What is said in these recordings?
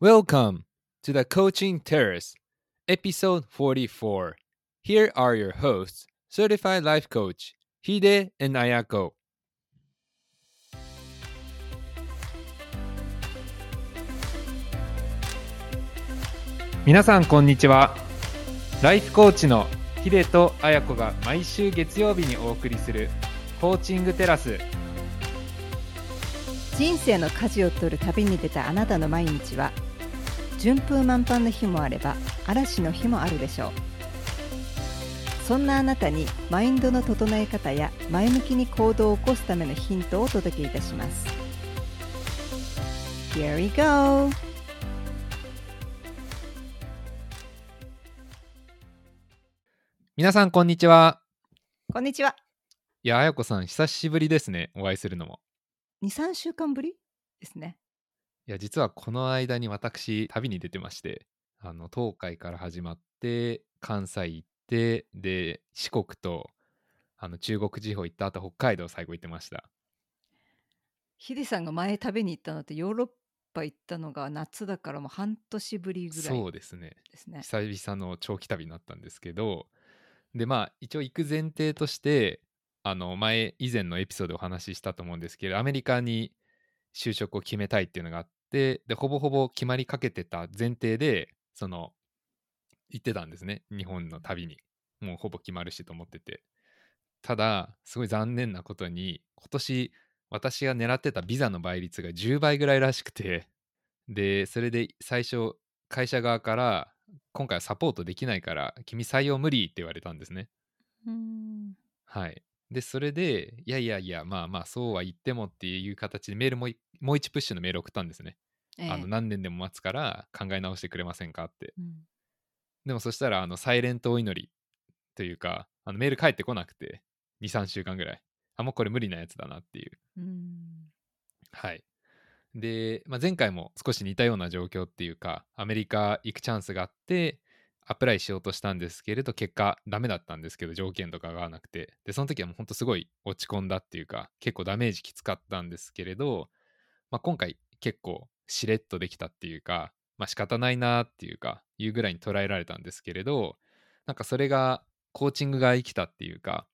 Welcome to the Coaching Terrace, episode 44. Here are your hosts, certified life coach Hide and Ayako. 皆さんこんにちは。ライフコーチのヒデとアヤコが毎週月曜日にお送りするコーチングテラス。人生の舵を取る旅に出たあなたの毎日は順風満帆の日もあれば嵐の日もあるでしょうそんなあなたにマインドの整え方や前向きに行動を起こすためのヒントをお届けいたします Here we go! 皆さんこんにちは。こんにちはいや、あやこさん久しぶりですね。お会いするのも。23週間ぶりですねいや、実はこの間に私、旅に出てまして、あの、東海から始まって、関西行って、で、四国と、あの、中国地方行った後、北海道最後行ってました。ヒデさんが前旅に行ったのってヨーロッパ行ったのが夏だからもう半年ぶりぐらそいうですね。ですね久々の長期旅になったんですけど、で、まあ、一応行く前提として、あの、前、以前のエピソードでお話ししたと思うんですけど、アメリカに就職を決めたいっていうのがあって、で、ほぼほぼ決まりかけてた前提で、その、行ってたんですね。日本の旅に。もうほぼ決まるしと思ってて。ただ、すごい残念なことに、今年、私が狙ってたビザの倍率が10倍ぐらいらしくて、で、それで最初、会社側から、今回はサポートできないから、君採用無理って言われたんですね。はい。で、それで、いやいやいや、まあまあ、そうは言ってもっていう形でメールもい、もう一プッシュのメール送ったんですね。ええあの、何年でも待つから考え直してくれませんかって。うんでもそしたら、あの、サイレントお祈りというか、あのメール返ってこなくて、2、3週間ぐらい。あ、もうこれ無理なやつだなっていう。うーんはい。で、まあ、前回も少し似たような状況っていうか、アメリカ行くチャンスがあって、アプライしようとしたんですけれど、結果ダメだったんですけど、条件とかが合わなくて。で、その時はもうほんとすごい落ち込んだっていうか、結構ダメージきつかったんですけれど、まあ、今回結構しれっとできたっていうか、まあ仕方ないなっていうか、いうぐらいに捉えられたんですけれど、なんかそれがコーチングが生きたっていうか、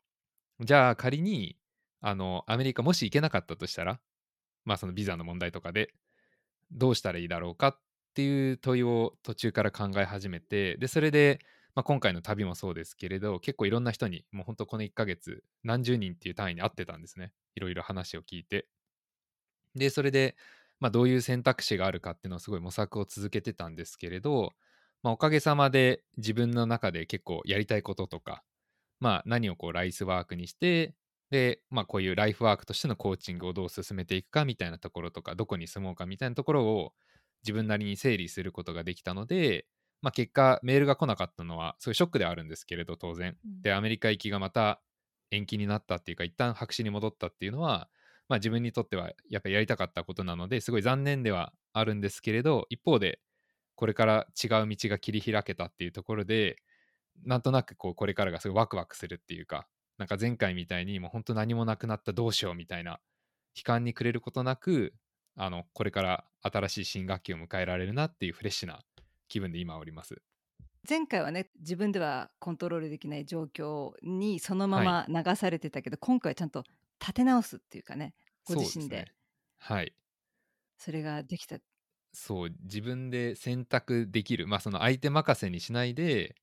じゃあ仮に、あの、アメリカもし行けなかったとしたら、まあそのビザの問題とかでどうしたらいいだろうかっっていう問いを途中から考え始めてでそれで、まあ、今回の旅もそうですけれど結構いろんな人にもう本当この1ヶ月何十人っていう単位に会ってたんですね。いろいろ話を聞いて。でそれで、まあ、どういう選択肢があるかっていうのをすごい模索を続けてたんですけれど、まあ、おかげさまで自分の中で結構やりたいこととか、まあ、何をこうライスワークにしてで、まあ、こういうライフワークとしてのコーチングをどう進めていくかみたいなところとか、どこに住もうかみたいなところを自分なりに整理することができたので、まあ、結果、メールが来なかったのは、そういうショックではあるんですけれど、当然。うんで、アメリカ行きがまた延期になったっていうか、一旦白紙に戻ったっていうのは、まあ、自分にとってはやっぱりやりたかったことなので、すごい残念ではあるんですけれど、一方で、これから違う道が切り開けたっていうところで、なんとなくこうこれからがすごいワクワクするっていうか、なんか前回みたいにもう本当何もなくなったどうしようみたいな悲観に暮れることなくあのこれから新しい新学期を迎えられるなっていうフレッシュな気分で今おります。前回はね自分ではコントロールできない状況にそのまま流されてたけど、今回はちゃんと立て直すっていうかねご自身でねはい。それができた。そう自分で選択できるまあその相手任せにしないで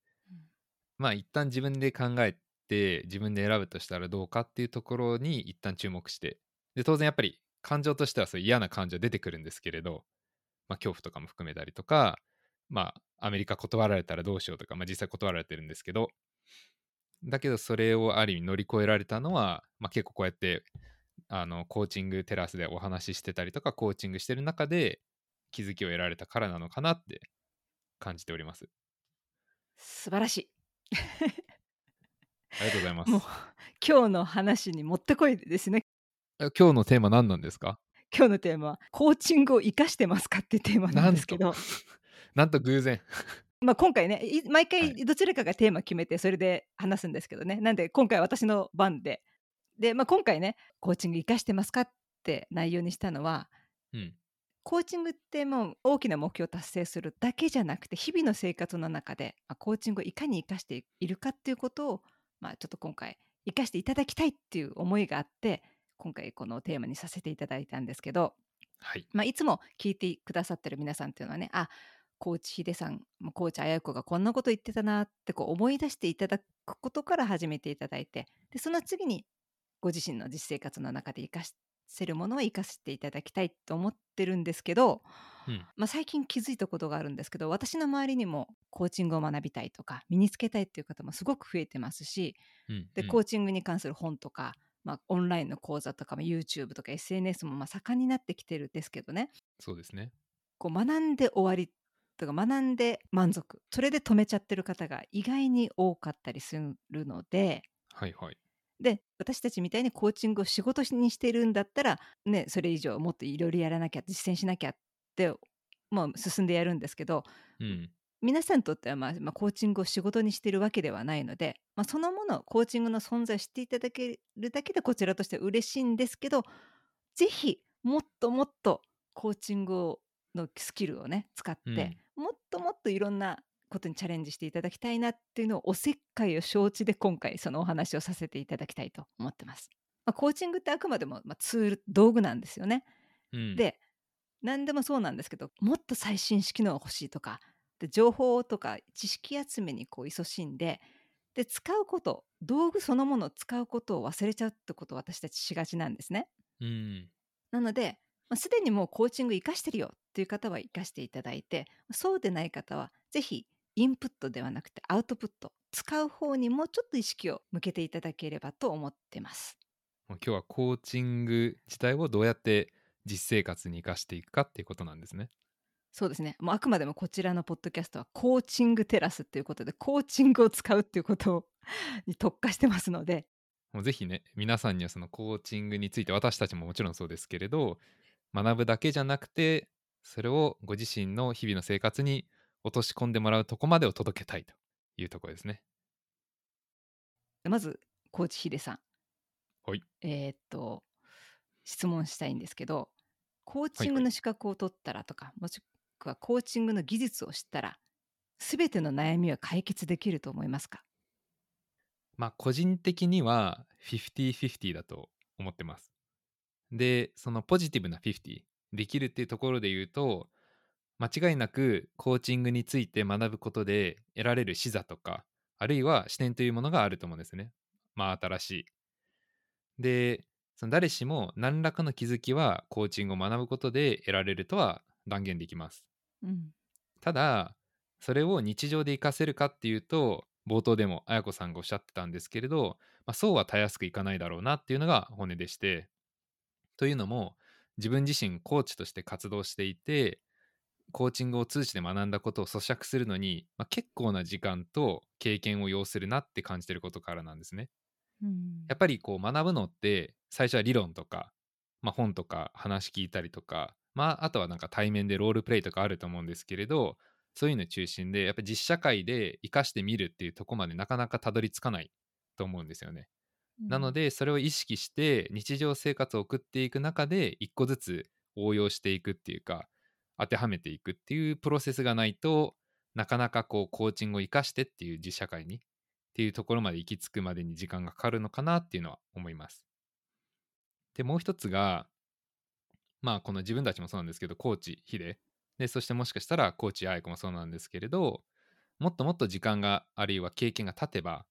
まあ一旦自分で考えて自分で選ぶとしたらどうかっていうところに一旦注目してで当然やっぱり感情としてはそう嫌な感情出てくるんですけれど、まあ、恐怖とかも含めたりとかまあアメリカ断られたらどうしようとか、まあ、実際断られてるんですけどだけどそれをある意味乗り越えられたのは、まあ、結構こうやってあのコーチングテラスでお話ししてたりとかコーチングしてる中で気づきを得られたからなのかなって感じております。素晴らしい。ありがとうございます。もう今日の話にもってこいですね。え今日のテーマ何なんですか？今日のテーマはコーチングを生かしてますかっていうテーマなんですけど、なんと偶然。まあ今回ねい毎は回いどちらかがテーマ決めてそれで話すんですけどね。なんで今回私の番で。で、まあ、今回ねコーチング生かしてますかって内容にしたのはうん。コーチングってもう大きな目標を達成するだけじゃなくて日々の生活の中で、まあ、コーチングをいかに生かしているかっていうことを、まあ、ちょっと今回生かしていただきたいっていう思いがあって今回このテーマにさせていただいたんですけど、はい。まあ、いつも聞いてくださってる皆さんっていうのはねあコーチヒデさんコーチあやこがこんなこと言ってたなってこう思い出していただくことから始めていただいてでその次にご自身の実生活の中で生かせるものは生かしていただきたいと思ってるんですけど、うん。まあ、最近気づいたことがあるんですけど私の周りにもコーチングを学びたいとか身につけたいっていう方もすごく増えてますしうん。で、うんコーチングに関する本とか、まあ、オンラインの講座とか、まあ、YouTube とか SNS もまあ盛んになってきてるんですけどねそうですね。こう学んで終わりとか学んで満足それで止めちゃってる方が意外に多かったりするのではいはい。で私たちみたいにコーチングを仕事にしてるんだったら、ね、それ以上もっといろいろやらなきゃ実践しなきゃって、まあ、進んでやるんですけどうん。皆さんにとっては、まあまあ、コーチングを仕事にしてるわけではないので、まあ、そのものコーチングの存在を知っていただけるだけでこちらとしては嬉しいんですけどぜひもっともっとコーチングをのスキルをね使って、もっともっといろんなことにチャレンジしていただきたいなっていうのをおせっかいを承知で今回そのお話をさせていただきたいと思ってます。まあ、コーチングってあくまでも、まあ、ツール道具なんですよね。うん。で何でもそうなんですけどもっと最新式のが欲しいとかで情報とか知識集めにこう勤しんでで使うこと道具そのものを使うことを忘れちゃうってことを私たちしがちなんですね。うん。なので、まあ、すでにもうコーチング活かしてるよっていう方は活かしていただいてそうでない方はぜひインプットではなくてアウトプット使う方にもうちょっと意識を向けていただければと思ってます。今日はコーチング自体をどうやって実生活に生かしていくかっていうことなんですね。そうですね。もうあくまでもこちらのポッドキャストはコーチングテラスっていうことでコーチングを使うっていうことを に特化してますので、もうぜひね、皆さんにはそのコーチングについて、私たちももちろんそうですけれど、学ぶだけじゃなくて、それをご自身の日々の生活に落とし込んでもらうとこまでを届けたいというところですね。まずコーチヒデさん。はい。えーっと質問したいんですけど、コーチンはいはいグの資格を取ったらとか、もしくはコーチングの技術を知ったら、すべての悩みは解決できると思いますか？まあ、個人的には50-50だと思ってます。で、そのポジティブな50、できるっていうところで言うと、間違いなくコーチングについて学ぶことで得られる視座とか、あるいは視点というものがあると思うんですね。まあ、新しい。で、その誰しも何らかの気づきはコーチングを学ぶことで得られるとは断言できます。うん。ただそれを日常で活かせるかっていうと冒頭でも綾子さんがおっしゃってたんですけれど、まあ、そうはたやすくいかないだろうなっていうのが本音でしてというのも自分自身コーチとして活動していてコーチングを通じて学んだことを咀嚼するのに、まあ、結構な時間と経験を要するなって感じてることからなんですね。うんやっぱりこう学ぶのって最初は理論とか、まあ、本とか話聞いたりとか、まあ、あとはなんか対面でロールプレイとかあると思うんですけれどそういうの中心でやっぱり実社会で活かしてみるっていうとこまでなかなかたどり着かないと思うんですよね。なの、でそれを意識して日常生活を送っていく中で一個ずつ応用していくっていうか当てはめていくっていうプロセスがないとなかなかこうコーチングを生かしてっていう実社会にっていうところまで行き着くまでに時間がかかるのかなっていうのは思います。でもう一つがまあこの自分たちもそうなんですけどコーチヒデでそしてもしかしたらコーチアイコもそうなんですけれどもっともっと時間があるいは経験が経てば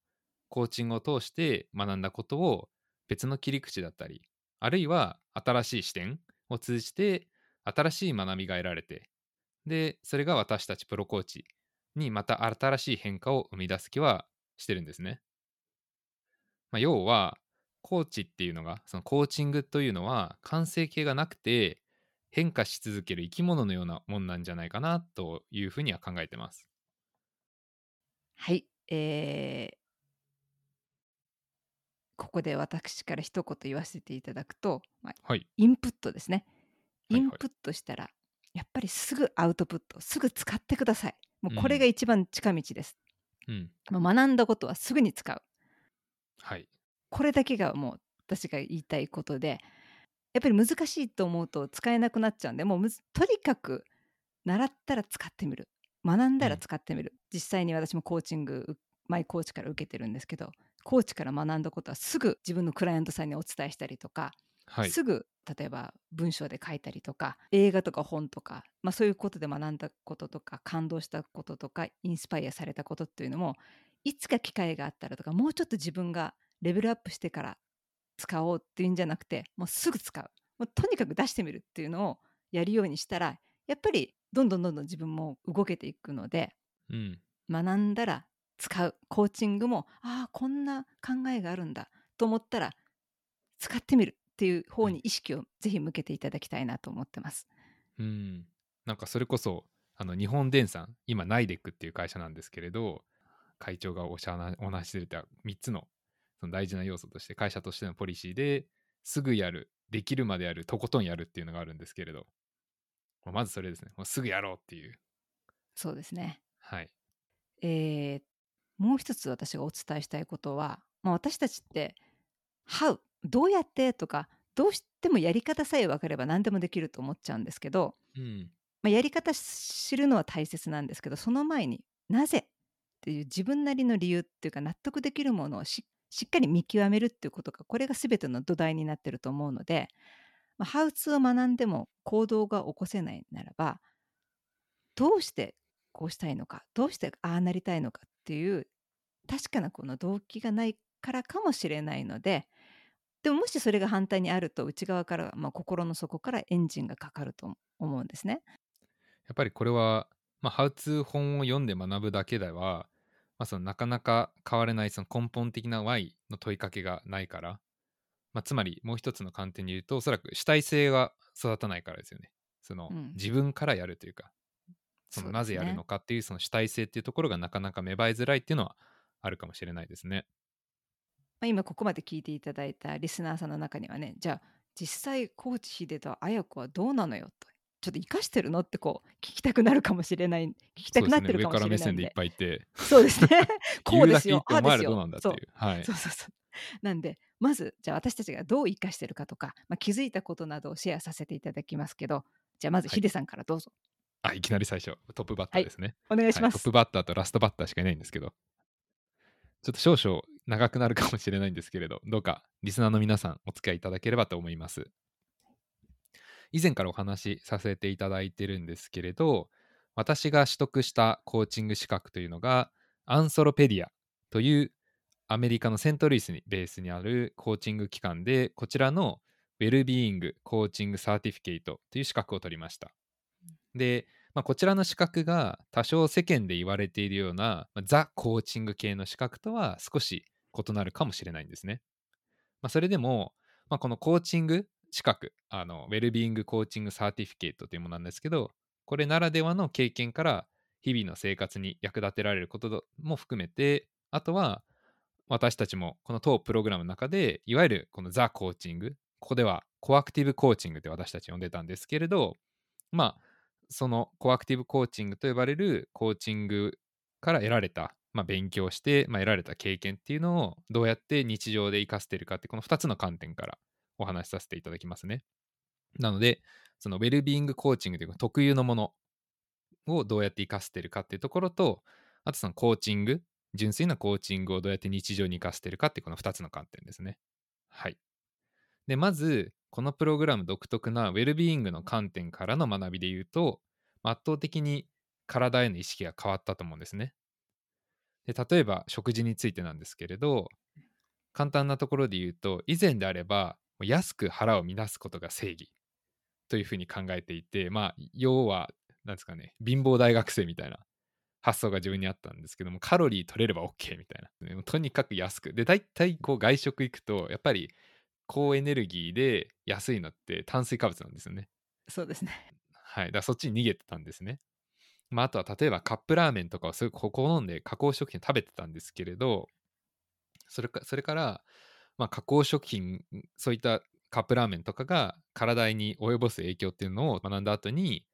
コーチングを通して学んだことを別の切り口だったりあるいは新しい視点を通じて新しい学びが得られてでそれが私たちプロコーチにまた新しい変化を生み出す気はしてるんですね。まあ、要はコーチっていうのがそのコーチングというのは完成形がなくて変化し続ける生き物のようなもんなんじゃないかなというふうには考えてます。はい、えーここで私から一言言わせていただくと、まあ、はい。インプットですね。はいはいインプットしたら、やっぱりすぐアウトプット、すぐ使ってください。もうこうんれが一番近道です。うん。もう学んだことはすぐに使う。はい。これだけがもう私が言いたいことで、やっぱり難しいと思うと使えなくなっちゃうんで、もうとにかく習ったら使ってみる。学んだらうん。使ってみる。実際に私もコーチング、うマイコーチから受けてるんですけど、コーチから学んだことはすぐ自分のクライアントさんにお伝えしたりとか、はい。すぐ例えば文章で書いたりとか、映画とか本とか、ま、そういうことで学んだこととか、感動したこととか、インスパイアされたことっていうのも、いつか機会があったらとか、もうちょっと自分がレベルアップしてから使おうっていうんじゃなくて、もうすぐ使う。もうとにかく出してみるっていうのをやるようにしたら、やっぱりどんどんどんどん自分も動けていくので、うん。学んだら使う。コーチングも、ああ、こんな考えがあるんだと思ったら、使ってみるっていううん。方に意識をぜひ向けていただきたいなと思ってます。うん。なんかそれこそ、あの、日本電産、今ナイデックっていう会社なんですけれど、会長がおしゃなお話ししてた3つの、その大事な要素として、会社としてのポリシーで、すぐやる、できるまでやる、とことんやるっていうのがあるんですけれど、ま、まずそれですね。もうすぐやろうっていう。そうですね。はい。ええ、もう一つ私がお伝えしたいことは、まあ、私たちって、How どうやってとか、どうしてもやり方さえ分かれば何でもできると思っちゃうんですけど、うん。まあ、やり方知るのは大切なんですけど、その前になぜっていう自分なりの理由っていうか納得できるものをししっかり見極めるっていうことが、これが全ての土台になってると思うので、まあ、ハウツーを学んでも行動が起こせないならば、どうしてこうしたいのか、どうしてああなりたいのかっていう確かなこの動機がないからかもしれないので、でももしそれが反対にあると内側から、まあ、心の底からエンジンがかかると思うんですね。やっぱりこれは、まあ、ハウツー本を読んで学ぶだけでは、まあ、そのなかなか変われないその根本的な Y の問いかけがないから、まあ、つまりもう一つの観点に言うと、おそらく主体性が育たないからですよね。そのうん、自分からやるというか、そのなぜやる。のかっていうその主体性っていうところがなかなか芽生えづらいっていうのはあるかもしれないですね。まあ、今ここまで聞いていただいたリスナーさんの中にはね、じゃあ実際コーチヒデと綾子はどうなのよと、ちょっと生かしてるの？ってこう聞きたくなるかもしれない、聞きたく。なってるかも上から目線でいっしれないんで。ぱいいてそうですね。こ言うですよ、ああですよ。そう。なんだっていう。はい。そうそうそう。なんで、まず、じゃあ私たちがどう生かしてるかとか、まあ、気づいたことなどをシェアさせていただきますけど、じゃあまずはい。ヒデさんからどうぞ。あ、いきなり最初、トップバッタはい、ーですね。お願いしはい。ます。トップバッターとラストバッターしかいないんですけど、ちょっと少々長くなるかもしれないんですけれど、どうかリスナーの皆さんお付き合いいただければと思います。以前からお話しさせていただいてるんですけれど、私が取得したコーチング資格というのが、 Anthropedia というアメリカのセントルイスにベースにあるコーチング機関で、こちらの well-being coaching certificate という資格を取りました。で、まあ、こちらの資格が多少世間で言われているような、まあザ・コーチング系の資格とは少し異なるかもしれないんですね。まあ、それでも、まあ、このコーチング資格、あの、 well-being coaching certificate というものなんですけど、これならではの経験から日々の生活に役立てられることも含めて、あとは私たちもこの当プログラムの中で、いわゆるこのザ・コーチング、ここでは co-active coaching って私たち呼んでたんですけれど、まあ、その co-active coaching と呼ばれるコーチングから得られた、まあ、勉強して、まあ、得られた経験っていうのをどうやって日常で活かしてるかってこの2つの観点からお話しさせていただきますね。なので、そのウェルビーイングコーチングという特有のものをどうやって活かしてるかっていうところと、あとそのコーチング、純粋なコーチングをどうやって日常に活かしてるかっていうこの2つの観点ですね。はい。で、まず、このプログラム独特なウェルビーイングの観点からの学びで言うと、圧倒的に体への意識が変わったと思うんですね。で、例えば食事についてなんですけれど、簡単なところで言うと、以前であれば、安く腹を満たすことが正義というふうに考えていて、まあ、要は、なんですかね、貧乏大学生みたいな発想が自分にあったんですけども、カロリー取れれば OK みたいな。とにかく安く。で、大体こう外食行くと、やっぱり高エネルギーで安いのって炭水化物なんですよね。そうですね。はい。だからそっちに逃げてたんですね。まあ、あとは例えばカップラーメンとかをすごく好んで加工食品食べてたんですけれど、それかそれから、まあ、加工食品、そういったカップラーメンとかが体に及ぼす影響っていうのを学んだ後に、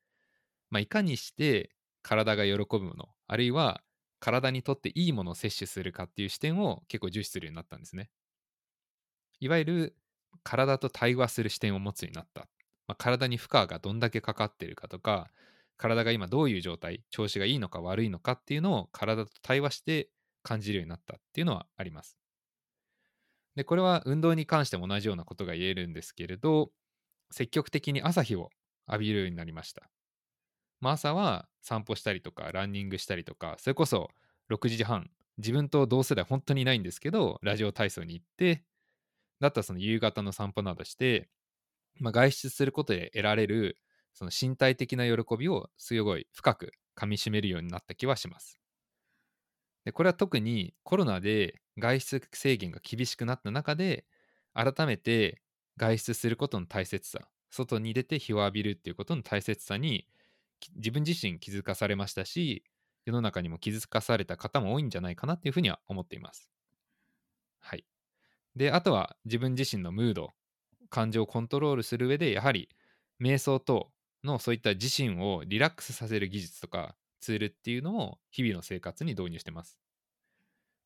まあ、いかにして体が喜ぶもの、あるいは体にとっていいものを摂取するかっていう視点を結構重視するようになったんですね。いわゆる体と対話する視点を持つようになった。まあ、体に負荷がどんだけかかってるかとか、体が今どういう状態、調子がいいのか悪いのかっていうのを体と対話して感じるようになったっていうのはあります。で、これは運動に関しても同じようなことが言えるんですけれど、積極的に朝日を浴びるようになりました。まあ、朝は散歩したりとか、ランニングしたりとか、それこそ6時半、自分と同世代本当にいないんですけど、ラジオ体操に行って、だったらその夕方の散歩などして、まあ、外出することで得られるその身体的な喜びをすごい深くかみしめるようになった気はします。でこれは特にコロナで外出制限が厳しくなった中で改めて外出することの大切さ外に出て日を浴びるっていうことの大切さに自分自身気づかされましたし世の中にも気づかされた方も多いんじゃないかなっていうふうには思っています。はい。で、あとは自分自身のムード、感情をコントロールする上で、やはり瞑想とのそういった自身をリラックスさせる技術とかツールっていうのも日々の生活に導入してます。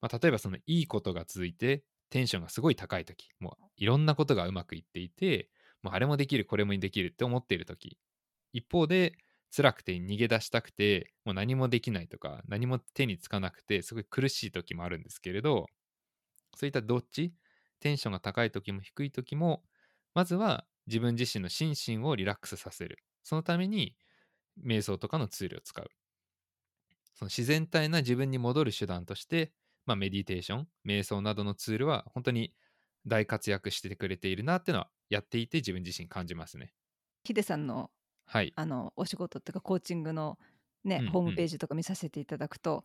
まあ、例えばそのいいことが続いてテンションがすごい高い時もういろんなことがうまくいっていてもうあれもできるこれもできるって思っている時一方で辛くて逃げ出したくてもう何もできないとか何も手につかなくてすごい苦しい時もあるんですけれどそういったどっちテンションが高い時も低い時もまずは自分自身の心身をリラックスさせるそのために瞑想とかのツールを使う。その自然体な自分に戻る手段として、まあ、メディテーション、瞑想などのツールは本当に大活躍してくれているなっていうのはやっていて自分自身感じますね。ヒデさんの,、はい、あのお仕事っていうかコーチングのね、うんうん、ホームページとか見させていただくと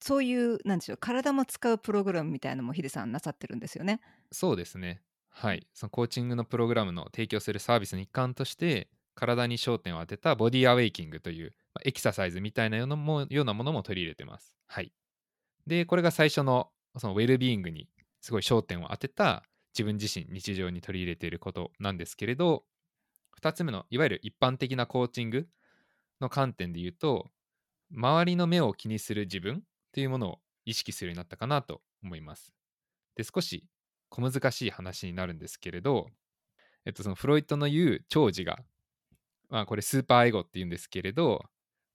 そういうなんでしょう体も使うプログラムみたいなのもヒデさんなさってるんですよね。そうですね。はい、そのコーチングのプログラムの提供するサービスの一環として体に焦点を当てたボディアウェイキングという、まあ、エキササイズみたいなようなものも取り入れてます。はい。で、これが最初のそのウェルビーイングにすごい焦点を当てた自分自身日常に取り入れていることなんですけれど、2つ目のいわゆる一般的なコーチングの観点で言うと、周りの目を気にする自分っていうものを意識するようになったかなと思います。で、少し小難しい話になるんですけれど、えっと、そのフロイトの言う長寿がまあ、これスーパーエゴっていうんですけれど、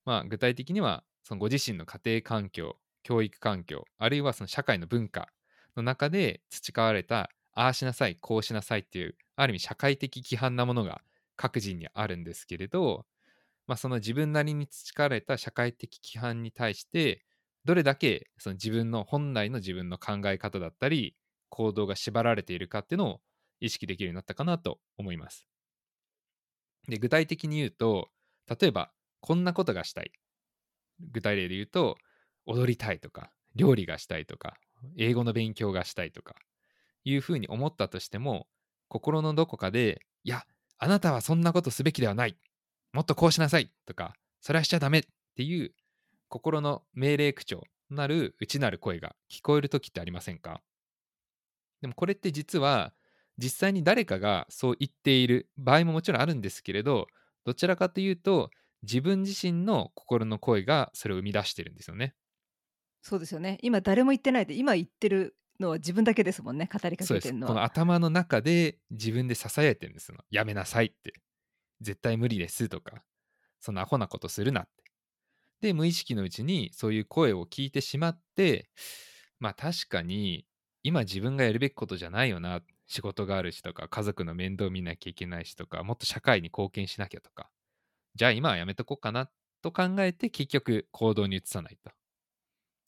まあ、具体的にはそのご自身の家庭環境教育環境あるいはその社会の文化の中で培われたああしなさいこうしなさいっていうある意味社会的規範なものが各人にあるんですけれど、まあ、その自分なりに培われた社会的規範に対してどれだけその自分の本来の自分の考え方だったり行動が縛られているかっていうのを意識できるようになったかなと思います。で、具体的に言うと、例えば、こんなことがしたい。具体例で言うと、踊りたいとか、料理がしたいとか、英語の勉強がしたいとか、いうふうに思ったとしても、心のどこかで、いや、あなたはそんなことすべきではない。もっとこうしなさいとか、それはしちゃダメっていう心の命令口調なる内なる声が聞こえる時ってありませんか？でもこれって実は実際に誰かがそう言っている場合ももちろんあるんですけれどどちらかというと自分自身の心の声がそれを生み出してるんですよね。そうですよね。今誰も言ってないで今言ってるのは自分だけですもんね語りかけてるのは。この頭の中で自分で支えてるんです。よやめなさいって。絶対無理ですとか。そのアホなことするなって。で無意識のうちにそういう声を聞いてしまってまあ確かに今自分がやるべきことじゃないよな。仕事があるしとか、家族の面倒見なきゃいけないしとか、もっと社会に貢献しなきゃとか、じゃあ今はやめとこうかなと考えて結局行動に移さないと。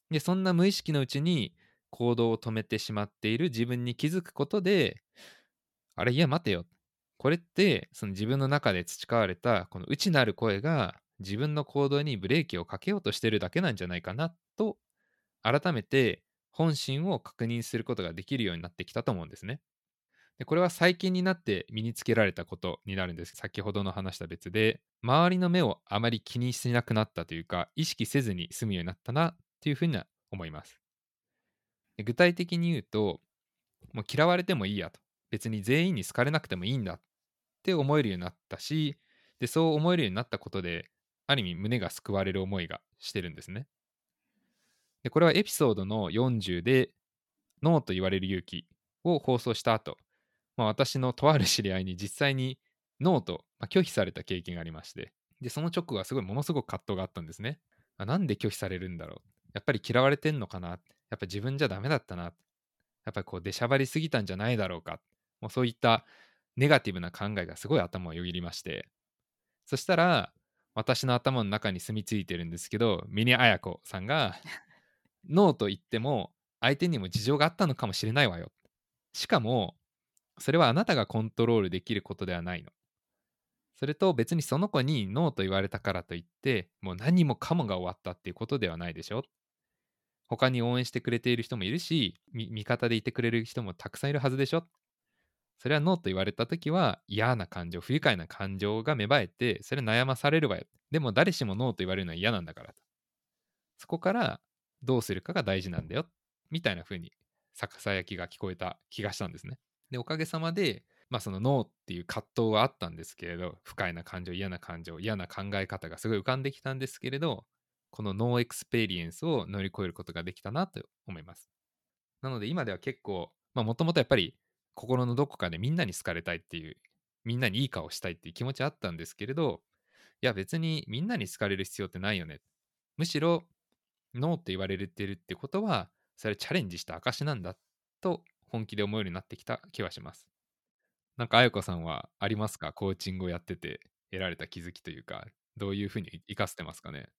で、そんな無意識のうちに行動を止めてしまっている自分に気づくことで、あれ、いや、待てよ。これって、その自分の中で培われたこの内なる声が自分の行動にブレーキをかけようとしてるだけなんじゃないかなと、改めて本心を確認することができるようになってきたと思うんですね。でこれは最近になって身につけられたことになるんです。先ほどの話した別で、周りの目をあまり気にしなくなったというか、意識せずに済むようになったなっていうふうには思います。で具体的に言うと、もう嫌われてもいいやと。別に全員に好かれなくてもいいんだって思えるようになったし、でそう思えるようになったことで、ある意味胸が救われる思いがしてるんですね。でこれはエピソードの40で、ノーと言われる勇気を放送した後、まあ、私のとある知り合いに実際にノーと、まあ、拒否された経験がありまして、で、その直後はすごいものすごく葛藤があったんですね。あなんで拒否されるんだろう。やっぱり嫌われてんのかな。やっぱ自分じゃダメだったな。やっぱりこう出しゃばりすぎたんじゃないだろうか。もうそういったネガティブな考えがすごい頭をよぎりまして。そしたら、私の頭の中に住み着いてるんですけど、ミニアヤコさんが、ノーと言っても、相手にも事情があったのかもしれないわよ。しかも、それはあなたがコントロールできることではないの。それと別にその子にノーと言われたからといって、もう何もかもが終わったっていうことではないでしょ。他に応援してくれている人もいるし、味方でいてくれる人もたくさんいるはずでしょ。それはノーと言われた時は嫌な感情、不愉快な感情が芽生えて、それ悩まされるわよ。でも誰しもノーと言われるのは嫌なんだから。そこからどうするかが大事なんだよ。みたいな風にささやきが聞こえた気がしたんですね。で、おかげさまで、まあそのノーっていう葛藤はあったんですけれど、不快な感情、嫌な感情、嫌な考え方がすごい浮かんできたんですけれど、この no experience を乗り越えることができたなと思います。なので今では結構、まあもともとやっぱり心のどこかでみんなに好かれたいっていう、みんなにいい顔したいっていう気持ちあったんですけれど、いや別にみんなに好かれる必要ってないよね。むしろ、ノーって言われてるってことは、それはチャレンジした証なんだと本気で思えるようになってきた気はします。なんか、あやこさんはありますか？コーチングをやってて得られた気づきというか、どういうふうに生かせてますかね？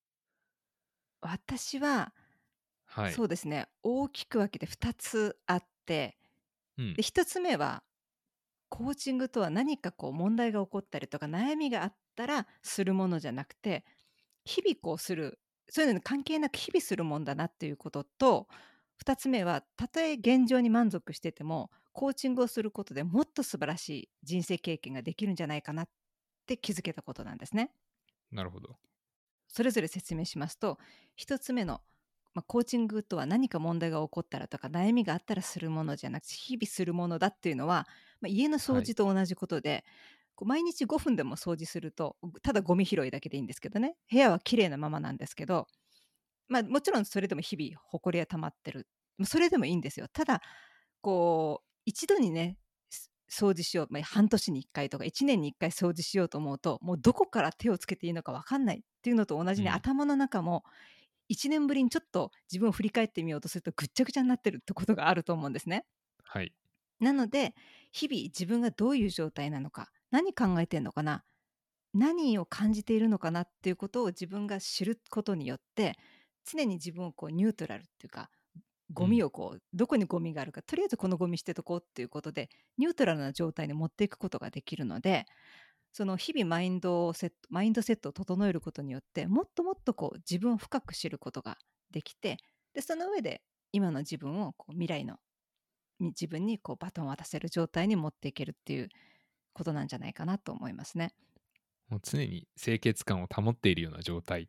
私は、はい。そうですね、大きく分けて2つあって、うん。で1つ目は、コーチングとは何かこう問題が起こったりとか悩みがあったらするものじゃなくて、日々こうする、そういうのに関係なく日々するもんだなっていうことと、2つ目は、たとえ現状に満足してても、コーチングをすることでもっと素晴らしい人生経験ができるんじゃないかなって気づけたことなんですね。なるほど。それぞれ説明しますと、1つ目の、まあ、コーチングとは何か問題が起こったらとか悩みがあったらするものじゃなくて日々するものだっていうのは、まあ、家の掃はい。除と同じことで、こう毎日5分でも掃除するとただゴミ拾いだけでいいんですけどね部屋は綺麗なままなんですけど、まあ、もちろんそれでも日々ほこりは溜まってるまあそれでもいいんですよただこう一度にねす掃除しよう、まあ、半年に1回とか1年に1回掃除しようと思うともうどこから手をつけていいのか分かんないっていうのと同じにうん。頭の中も1年ぶりにちょっと自分を振り返ってみようとするとぐっちゃぐちゃになってるってことがあると思うんですね。はい。なので日々自分がどういう状態なのか何考えてるのかな何を感じているのかなっていうことを自分が知ることによって常に自分をこうニュートラルっていうかゴミうん。をこうどこにゴミがあるかとりあえずこのゴミ捨てとこうっていうことでニュートラルな状態に持っていくことができるのでその日々マインドをセットマインドセットを整えることによってもっともっとこう自分を深く知ることができてでその上で今の自分をこう未来の自分にこうバトンを渡せる状態に持っていけるっていうことなんじゃないかなと思いますね。もう常に清潔感を保っているような状態に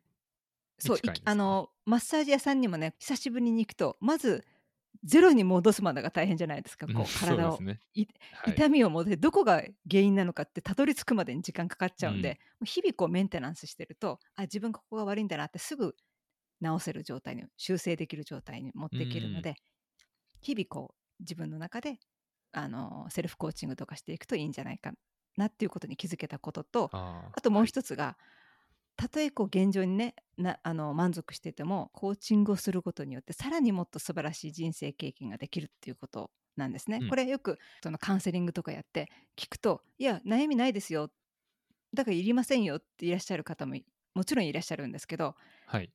そう。あのマッサージ屋さんにもね久しぶりに行くとまずゼロに戻すまでが大変じゃないですか。うん、こう 体を。痛みを戻してどこが原因なのかってたどり着くまでに時間かかっちゃうんで、うん。日々こうメンテナンスしてると、あ、自分ここが悪いんだなってすぐ直せる状態に修正できる状態に持っうていけるのん。で、日々こう自分の中であのセルフコーチングとかしていくといいんじゃないかなっていうことに気づけたことと、あともうはい。一つがたとえこう現状にねなあの満足しててもコーチングをすることによってさらにもっと素晴らしい人生経験ができるっていうことなんですね。うん。これよくそのカウンセリングとかやって聞くと「いや悩みないですよ」だからいりませんよっていらっしゃる方ももちろんいらっしゃるんですけどはい。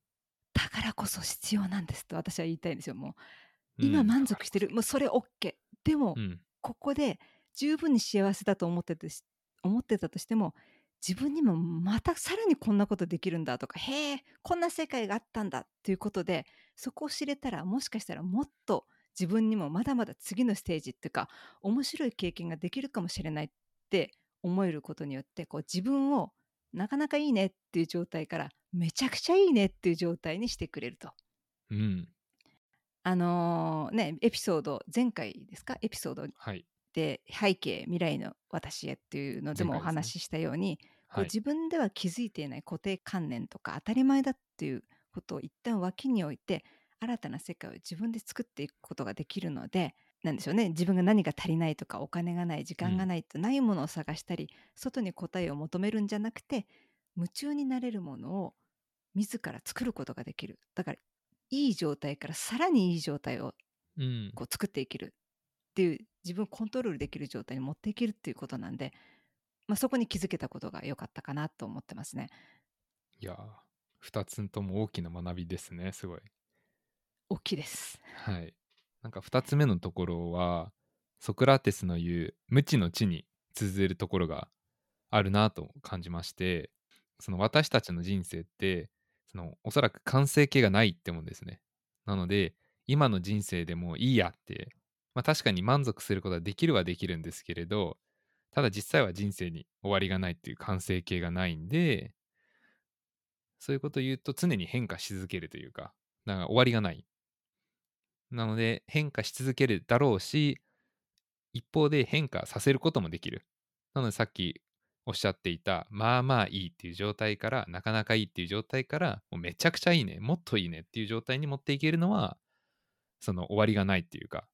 だからこそ必要なんですと私は言いたいんですよ。もう今満足してる。からこそ。もうそれオッケー。でも、うん。ここで十分に幸せだと思っててし思ってたとしても、自分にもまたさらにこんなことできるんだとか、へえ、こんな世界があったんだっていうことで、そこを知れたら、もしかしたらもっと自分にもまだまだ次のステージっていうか、面白い経験ができるかもしれないって思えることによって、こう自分をなかなかいいねっていう状態から、めちゃくちゃいいねっていう状態にしてくれると。うん。あの、ね、エピソード前回ですか？エピソードはい。で「背景未来の私へ」っていうのでもお。話ししたように、こうはい。自分では気づいていない固定観念とか当たり前だっていうことを一旦脇に置いて、新たな世界を自分で作っていくことができるのでなんでしょうね自分が何が足りないとかお金がない時間がないとないものを探したり、外に答えを求めるんじゃなくて夢中になれるものを自ら作ることができるだからいい状態からさらにいい状態をうん。こう作っていけるっていう自分をコントロールできる状態に持っていけるっていうことなんで、まあ、そこに気づけたことが良かったかなと思ってますね。いやー、2つとも大きな学びですね、すごい。大きいです。はい。なんか2つ目のところは、ソクラテスの言う無知の知に通ずるところがあるなと感じまして、その私たちの人生って、そのおそらく完成形がないって思うんですね。なので、今の人生でもいいやって、まあ確かに満足することはできるはできるんですけれど、ただ実際は人生に終わりがないっていう完成形がないんで、そういうことを言うと常に変化し続けるというか、だか終わりがない。なので変化し続けるだろうし、一方で変化させることもできる。なのでさっきおっしゃっていた、まあまあいいっていう状態から、なかなかいいっていう状態から、もうめちゃくちゃいいね、もっといいねっていう状態に持っていけるのは、その終わりがないっていうか。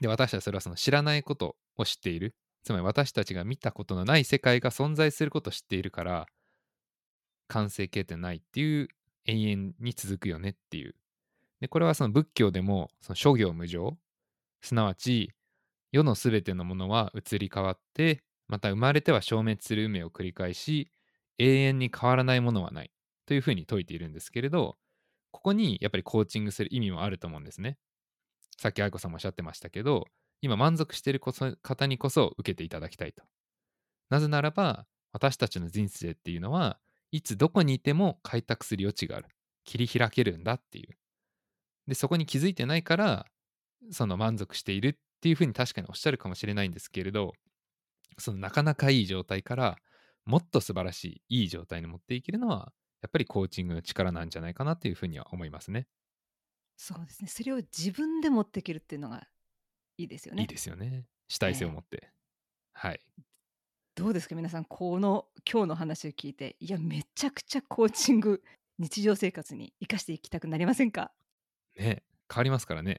で、私たちはそれはその知らないことを知っている。つまり私たちが見たことのない世界が存在することを知っているから、完成形ってないっていう永遠に続くよねっていう。で、これはその仏教でも、その諸行無常、すなわち、世のすべてのものは移り変わって、また生まれては消滅する運命を繰り返し、永遠に変わらないものはないというふうに説いているんですけれど、ここにやっぱりコーチングする意味もあると思うんですね。さっき愛子さんもおっしゃってましたけど、今満足している方にこそ受けていただきたいと。なぜならば、私たちの人生っていうのは、いつどこにいても開拓する余地がある。切り開けるんだっていう。で、そこに気づいてないから、その満足しているっていうふうに確かにおっしゃるかもしれないんですけれど、そのなかなかいい状態からもっと素晴らしいいい状態に持っていけるのは、やっぱりコーチングの力なんじゃないかなっていうふうには思いますね。そうですね。それを自分で持っていけるっていうのがいいですよね。いいですよね。主体性を持って。はい。どうですか？皆さんこの今日の話を聞いていやめちゃくちゃコーチング日常生活に生かしていきたくなりませんか？ね変わりますからね。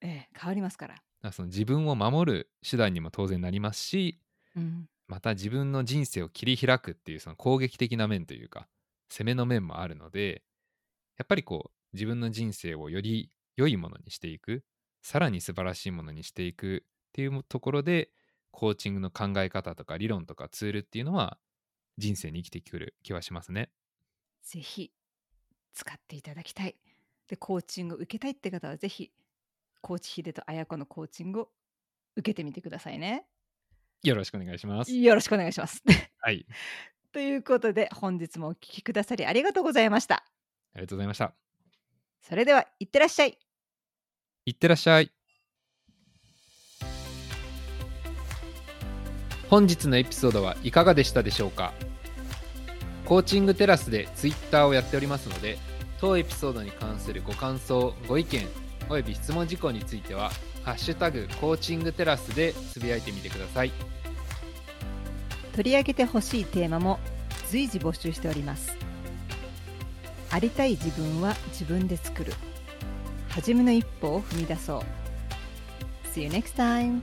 ええ変わりますから。だからその自分を守る手段にも当然なりますし、うん、また自分の人生を切り開くっていうその攻撃的な面というか攻めの面もあるのでやっぱりこう自分の人生をより良いものにしていくさらに素晴らしいものにしていくっていうところでコーチングの考え方とか理論とかツールっていうのは人生に生きてくる気はしますね。ぜひ使っていただきたい。でコーチングを受けたいって方はぜひコーチヒデと綾子のコーチングを受けてみてくださいね。よろしくお願いします。よろしくお願いします。はい、ということで本日もお聞きくださりありがとうございました。ありがとうございました。それではいってらっしゃい。いってらっしゃい。本日のエピソードはいかがでしたでしょうか？コーチングテラスでツイッターをやっておりますので当エピソードに関するご感想ご意見および質問事項については「ハッシュタグコーチングテラス」でつぶやいてみてください取り上げてほしいテーマも随時募集しておりますありたい自分は自分で作る初めの一歩を踏み出そう See you next time!